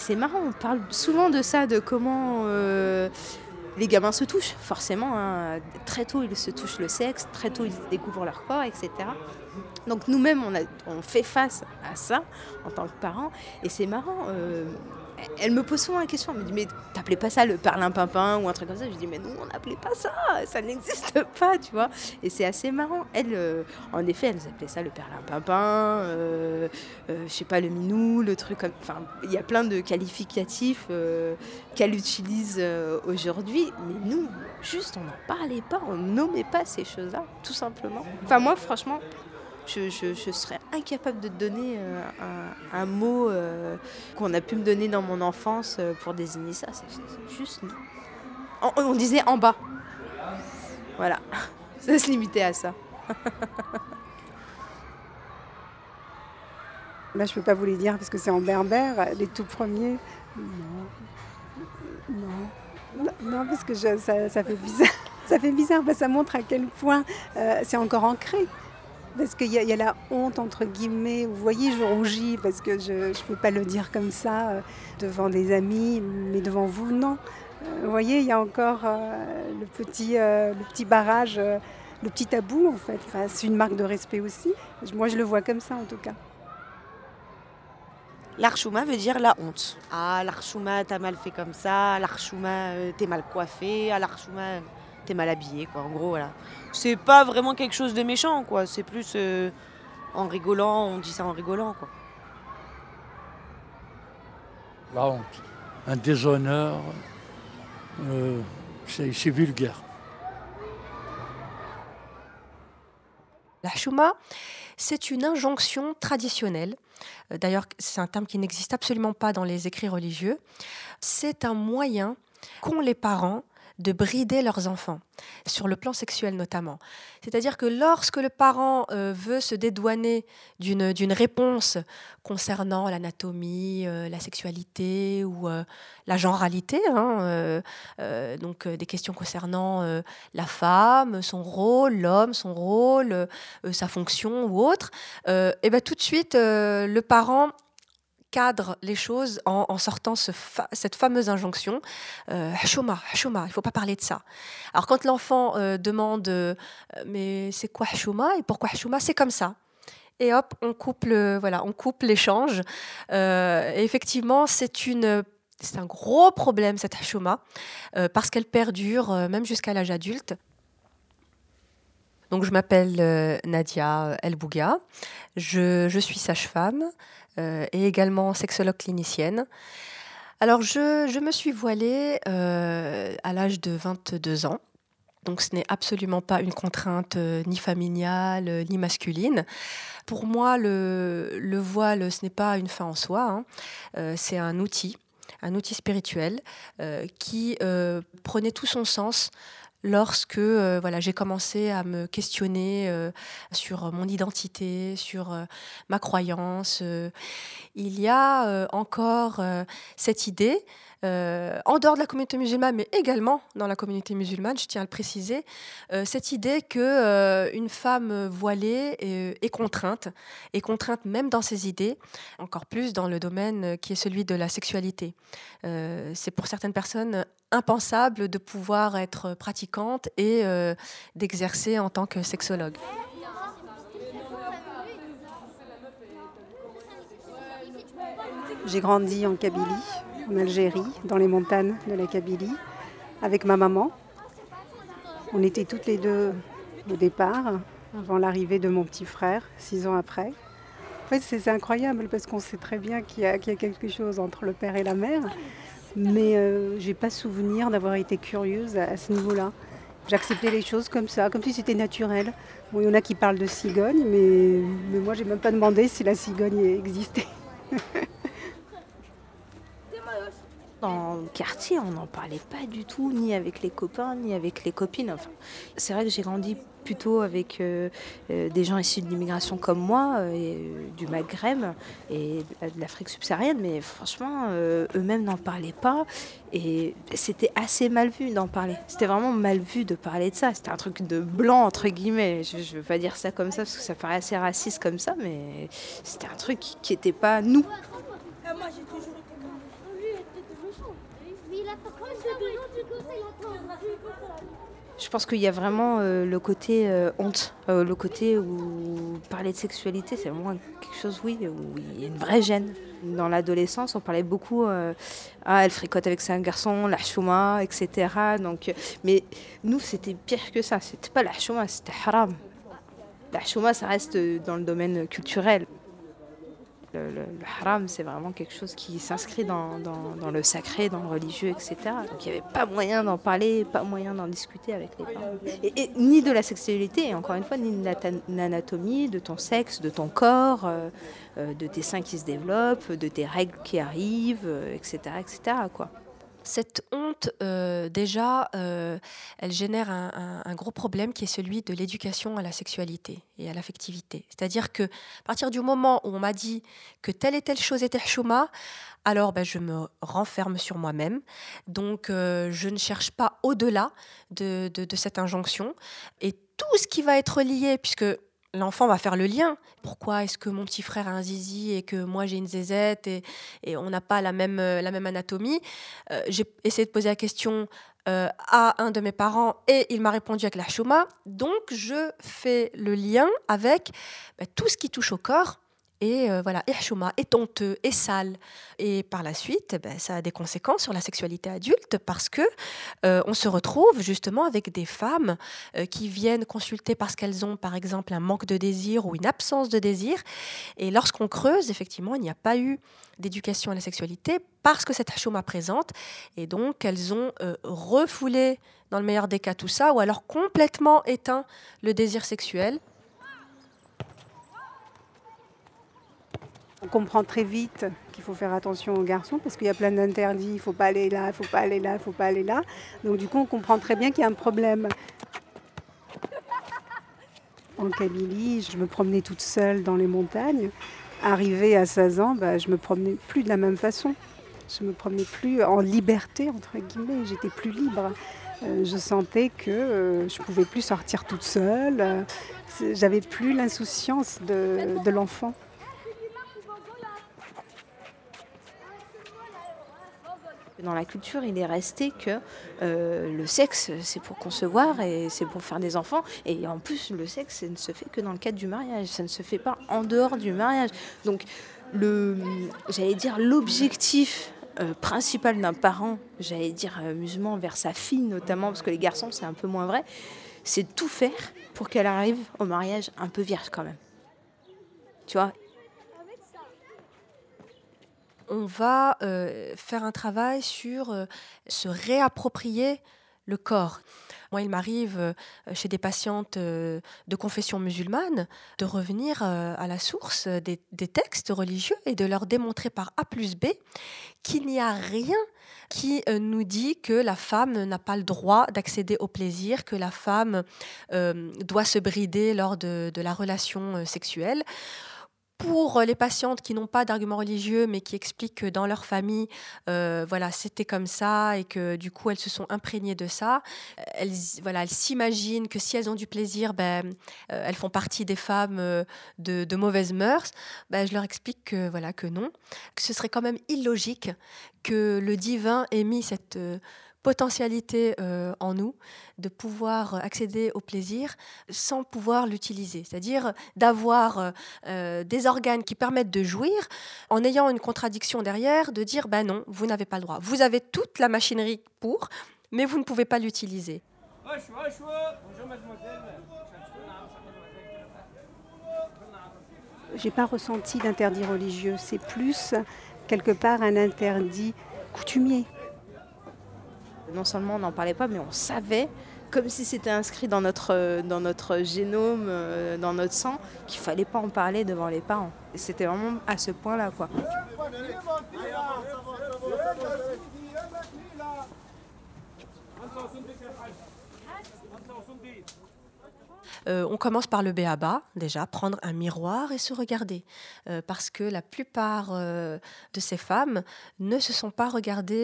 C'est marrant, on parle souvent de ça, de comment les gamins se touchent, forcément. Hein. Très tôt, ils se touchent le sexe, très tôt, ils découvrent leur corps, etc. Donc nous-mêmes, on, on, fait face à ça en tant que parents. Et c'est marrant, elle me pose souvent la question, elle me dit mais t'appelais pas ça le perlimpinpin ou un truc comme ça? Je dis mais non, on n'appelait pas ça, ça n'existe pas, tu vois. Et c'est assez marrant. Elle, euh, en effet, elle appelait ça le perlimpinpin, euh, euh, je sais pas, le minou, le truc comme... Enfin, il y a plein de qualificatifs euh, qu'elle utilise aujourd'hui, mais nous, juste, on n'en parlait pas, on nommait pas ces choses-là, tout simplement. Enfin moi, franchement, je, serais incapable de donner euh, un, mot euh, qu'on a pu me donner dans mon enfance euh, pour désigner ça. C'est juste. On, on, disait en bas. Voilà. Ça se limitait à ça. Là, je ne peux pas vous les dire parce que c'est en berbère, les tout premiers. Non. Non. Non, parce que ça, ça, fait bizarre. Ça fait bizarre, parce que ça montre à quel point c'est encore ancré. Parce qu'il y, a la honte, entre guillemets. Vous voyez, je rougis parce que je ne peux pas le dire comme ça euh, devant des amis, mais devant vous, non. Euh, vous voyez, il y a encore euh, le, petit, le petit barrage, le petit tabou, en fait. c'est une marque de respect aussi. Moi, je le vois comme ça, en tout cas. L'archouma veut dire la honte. Ah, l'archouma, t'as mal fait comme ça. L'archouma, t'es mal coiffé. Ah, l'archouma, t'es mal habillé, quoi. En gros, voilà. C'est pas vraiment quelque chose de méchant, quoi. C'est plus euh, en rigolant, on dit ça en rigolant, quoi. La honte, un déshonneur, euh, c'est vulgaire. La chouma, c'est une injonction traditionnelle. Euh, d'ailleurs, c'est un terme qui n'existe absolument pas dans les écrits religieux. C'est un moyen qu'ont les parents de brider leurs enfants, sur le plan sexuel notamment. C'est-à-dire que lorsque le parent euh, veut se dédouaner d'une réponse concernant l'anatomie, euh, la sexualité ou euh, la genralité, hein, donc des questions concernant la femme, son rôle, l'homme, son rôle, sa fonction ou autre, et eh ben tout de suite le parent cadre les choses en, sortant cette fameuse injonction euh, Hashuma, il ne faut pas parler de ça. Alors quand l'enfant euh, demande euh, mais c'est quoi Hashuma et pourquoi Hashuma C'est comme ça. Et hop, on coupe voilà, on coupe l'échange. Euh, effectivement, c'est une c'est un gros problème cette Hashuma parce qu'elle perdure même jusqu'à l'âge adulte. Donc je m'appelle Nadia Elbouga, je, je suis sage-femme, euh, et également sexologue clinicienne. Alors, je, me suis voilée euh, à l'âge de 22 ans. Donc ce n'est absolument pas une contrainte euh, ni familiale ni masculine. Pour moi, le, voile, ce n'est pas une fin en soi, hein. c'est un outil, un outil spirituel qui prenait tout son sens lorsque euh, j'ai commencé à me questionner euh, sur mon identité, sur euh, ma croyance. il y a encore cette idée en dehors de la communauté musulmane, mais également dans la communauté musulmane, je tiens à le préciser, euh, cette idée que euh, une femme voilée est, contrainte, est contrainte même dans ses idées, encore plus dans le domaine qui est celui de la sexualité. C'est pour certaines personnes impensable de pouvoir être pratiquante et d'exercer en tant que sexologue. J'ai grandi en Kabylie, en Algérie, dans les montagnes de la Kabylie, avec ma maman. On était toutes les deux au départ, avant l'arrivée de mon petit frère, six ans après. En fait, c'est incroyable parce qu'on sait très bien qu'il y, a quelque chose entre le père et la mère, mais euh, je n'ai pas souvenir d'avoir été curieuse à, ce niveau-là. J'acceptais les choses comme ça, comme si c'était naturel. Bon, il y en a qui parlent de cigogne, mais, mais moi, j'ai même pas demandé si la cigogne existait. Dans le quartier, on n'en parlait pas du tout, ni avec les copains, ni avec les copines. Enfin, c'est vrai que j'ai grandi plutôt avec euh, euh, des gens issus de l'immigration comme moi, euh, du Maghreb et de l'Afrique subsaharienne, mais franchement, eux-mêmes n'en parlaient pas. Et c'était assez mal vu d'en parler. C'était vraiment mal vu de parler de ça. C'était un truc de blanc, entre guillemets. Je ne veux pas dire ça comme ça, parce que ça paraît assez raciste comme ça, mais c'était un truc qui n'était pas nous. Je pense qu'il y a vraiment euh, le côté euh, honte, euh, le côté où parler de sexualité, c'est vraiment quelque chose, oui, où il y a une vraie gêne. Dans l'adolescence, on parlait beaucoup, ah, elle fricote avec un garçon, la chouma, etc. Donc, mais nous, c'était pire que ça. C'était pas la chouma, c'était haram. La chouma, ça reste dans le domaine culturel. Le, haram, c'est vraiment quelque chose qui s'inscrit dans, le sacré, dans le religieux, etc. Donc il n'y avait pas moyen d'en parler, pas moyen d'en discuter avec les parents. Et, ni de la sexualité, encore une fois, ni de l'anatomie, de ton sexe, de ton corps, euh, euh, de tes seins qui se développent, de tes règles qui arrivent, etc. Euh, etc. Cette honte, euh, déjà, euh, elle génère un, gros problème qui est celui de l'éducation à la sexualité et à l'affectivité. C'est-à-dire que à partir du moment où on m'a dit que telle et telle chose était chouma, alors ben, je me renferme sur moi-même. Donc euh, je ne cherche pas au-delà de, de, cette injonction. Et tout ce qui va être lié, puisque l'enfant va faire le lien. Pourquoi est-ce que mon petit frère a un zizi et que moi j'ai une zézette et, on n'a pas la même, euh, la même anatomie? Euh, J'ai essayé de poser la question euh, à un de mes parents et il m'a répondu avec la chouma. Donc je fais le lien avec bah, tout ce qui touche au corps et euh, voilà, est honteux, est sale. Et par la suite, ben, ça a des conséquences sur la sexualité adulte parce que euh, on se retrouve justement avec des femmes euh, qui viennent consulter parce qu'elles ont par exemple un manque de désir ou une absence de désir. Et lorsqu'on creuse, effectivement, il n'y a pas eu d'éducation à la sexualité parce que cette chouma présente. Et donc, elles ont refoulé, dans le meilleur des cas, tout ça, ou alors complètement éteint le désir sexuel. On comprend très vite qu'il faut faire attention aux garçons parce qu'il y a plein d'interdits, il ne faut pas aller là, il ne faut pas aller là, il ne faut pas aller là. Donc du coup, on comprend très bien qu'il y a un problème. En Kabylie, je me promenais toute seule dans les montagnes. Arrivée à 16 ans, bah, je me promenais plus de la même façon. Je me promenais plus en liberté, entre guillemets, j'étais plus libre. Euh, je sentais que euh, je pouvais plus sortir toute seule. Euh, j'avais plus l'insouciance de l'enfant. Dans la culture, il est resté que euh, le sexe, c'est pour concevoir et c'est pour faire des enfants. Et en plus, le sexe, ça ne se fait que dans le cadre du mariage. Ça ne se fait pas en dehors du mariage. Donc, le, j'allais dire, l'objectif euh, principal d'un parent, j'allais dire amusement vers sa fille notamment, parce que les garçons, c'est un peu moins vrai, c'est tout faire pour qu'elle arrive au mariage un peu vierge quand même. Tu vois on va euh, faire un travail sur euh, se réapproprier le corps. Moi, il m'arrive euh, chez des patientes de confession musulmane de revenir à la source des, textes religieux et de leur démontrer par A plus B qu'il n'y a rien qui nous dit que la femme n'a pas le droit d'accéder au plaisir, que la femme doit se brider lors de la relation sexuelle pour les patientes qui n'ont pas d'argument religieux, mais qui expliquent que dans leur famille, euh, voilà, c'était comme ça et que du coup elles se sont imprégnées de ça. Elles, voilà, elles s'imaginent que si elles ont du plaisir, ben, euh, elles font partie des femmes euh, de, de, mauvaises mœurs. Ben, je leur explique que voilà que non, que ce serait quand même illogique que le divin ait mis cette potentialité euh, en nous de pouvoir accéder au plaisir sans pouvoir l'utiliser. C'est-à-dire d'avoir euh, euh, des organes qui permettent de jouir en ayant une contradiction derrière, de dire ben non, vous n'avez pas le droit. Vous avez toute la machinerie pour, mais vous ne pouvez pas l'utiliser. J'ai pas ressenti d'interdit religieux, c'est plus quelque part un interdit coutumier. Non seulement on n'en parlait pas, mais on savait, comme si c'était inscrit dans notre, dans notre génome, euh, dans notre sang, qu'il fallait pas en parler devant les parents. C'était vraiment à ce point-là, quoi. Euh, on commence par le béaba, déjà, prendre un miroir et se regarder. Euh, parce que la plupart euh, de ces femmes ne se sont pas regardées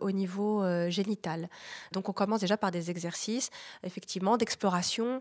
au niveau génital. Donc on commence déjà par des exercices, effectivement, d'exploration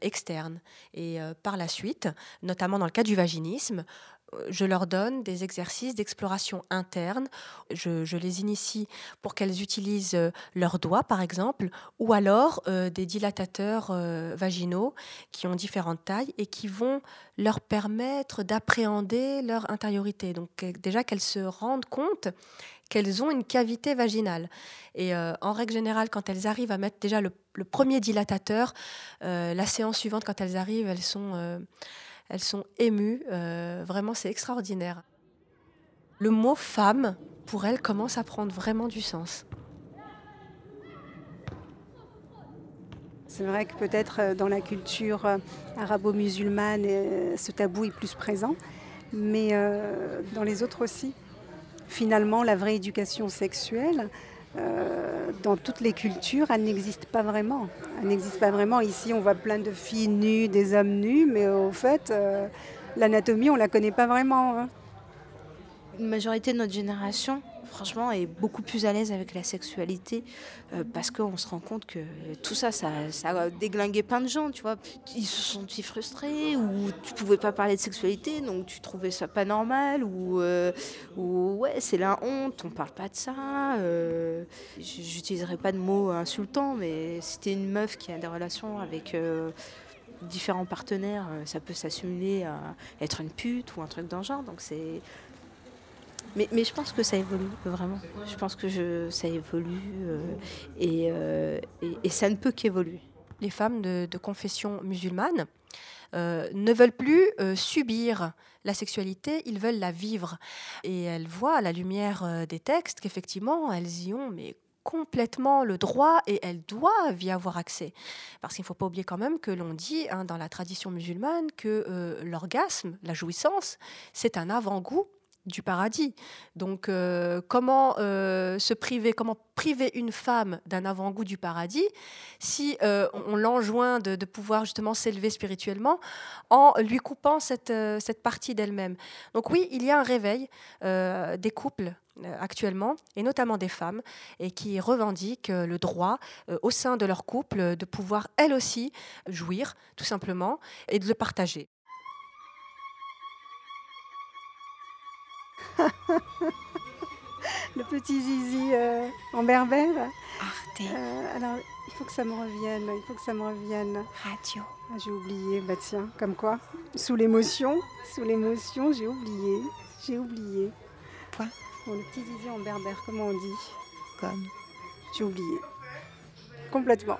externe. Et par la suite, notamment dans le cas du vaginisme, je leur donne des exercices d'exploration interne. Je, les initie pour qu'elles utilisent euh, leurs doigts, par exemple, ou alors euh, des dilatateurs euh, vaginaux qui ont différentes tailles et qui vont leur permettre d'appréhender leur intériorité. Donc déjà qu'elles se rendent compte qu'elles ont une cavité vaginale. Et en règle générale, quand elles arrivent à mettre déjà le, premier dilatateur, la séance suivante, quand elles arrivent, elles sont elles sont émues. Euh, vraiment, c'est extraordinaire. Le mot femme, pour elles, commence à prendre vraiment du sens. C'est vrai que peut-être euh, dans la culture euh, arabo-musulmane, ce tabou est plus présent, mais dans les autres aussi. Finalement, la vraie éducation sexuelle, euh, dans toutes les cultures, elle n'existe pas vraiment. Elle n'existe pas vraiment. Ici, on voit plein de filles nues, des hommes nus, mais au fait, euh, l'anatomie, on ne la connaît pas vraiment. Hein. Une majorité de notre génération franchement, est beaucoup plus à l'aise avec la sexualité euh, parce qu'on se rend compte que tout ça, ça, a déglingué plein de gens, tu vois. Ils se sont frustrés ou tu pouvais pas parler de sexualité, donc tu trouvais ça pas normal ou, euh, ou ouais, c'est la honte, on parle pas de ça. Euh, J'utiliserai pas de mots insultants, mais si t'es une meuf qui a des relations avec différents partenaires, ça peut s'assimiler à être une pute ou un truc dans le genre. Donc c'est mais, je pense que ça évolue, vraiment. Je pense que ça évolue euh, euh, et, ça ne peut qu'évoluer. Les femmes de, confession musulmane euh, ne veulent plus subir la sexualité, ils veulent la vivre. Et elles voient à la lumière des textes qu'effectivement, elles y ont mais complètement le droit et elles doivent y avoir accès. Parce qu'il ne faut pas oublier quand même que l'on dit hein, dans la tradition musulmane que l'orgasme, la jouissance, c'est un avant-goût du paradis. Donc, euh, comment euh, se priver, comment priver une femme d'un avant-goût du paradis si euh, on l'enjoint de, pouvoir justement s'élever spirituellement en lui coupant cette, cette partie d'elle-même? Donc oui, il y a un réveil des couples actuellement, et notamment des femmes, et qui revendiquent le droit au sein de leur couple de pouvoir elles aussi jouir, tout simplement, et de le partager. Le petit zizi euh, en berbère. Euh, alors, il faut que ça me revienne, il faut que ça me revienne. Radio. Ah, j'ai oublié, bah tiens, comme quoi. Sous l'émotion, sous l'émotion, j'ai oublié, j'ai oublié. Quoi? Bon, le petit zizi en berbère, comment on dit? Comme. J'ai oublié. Complètement.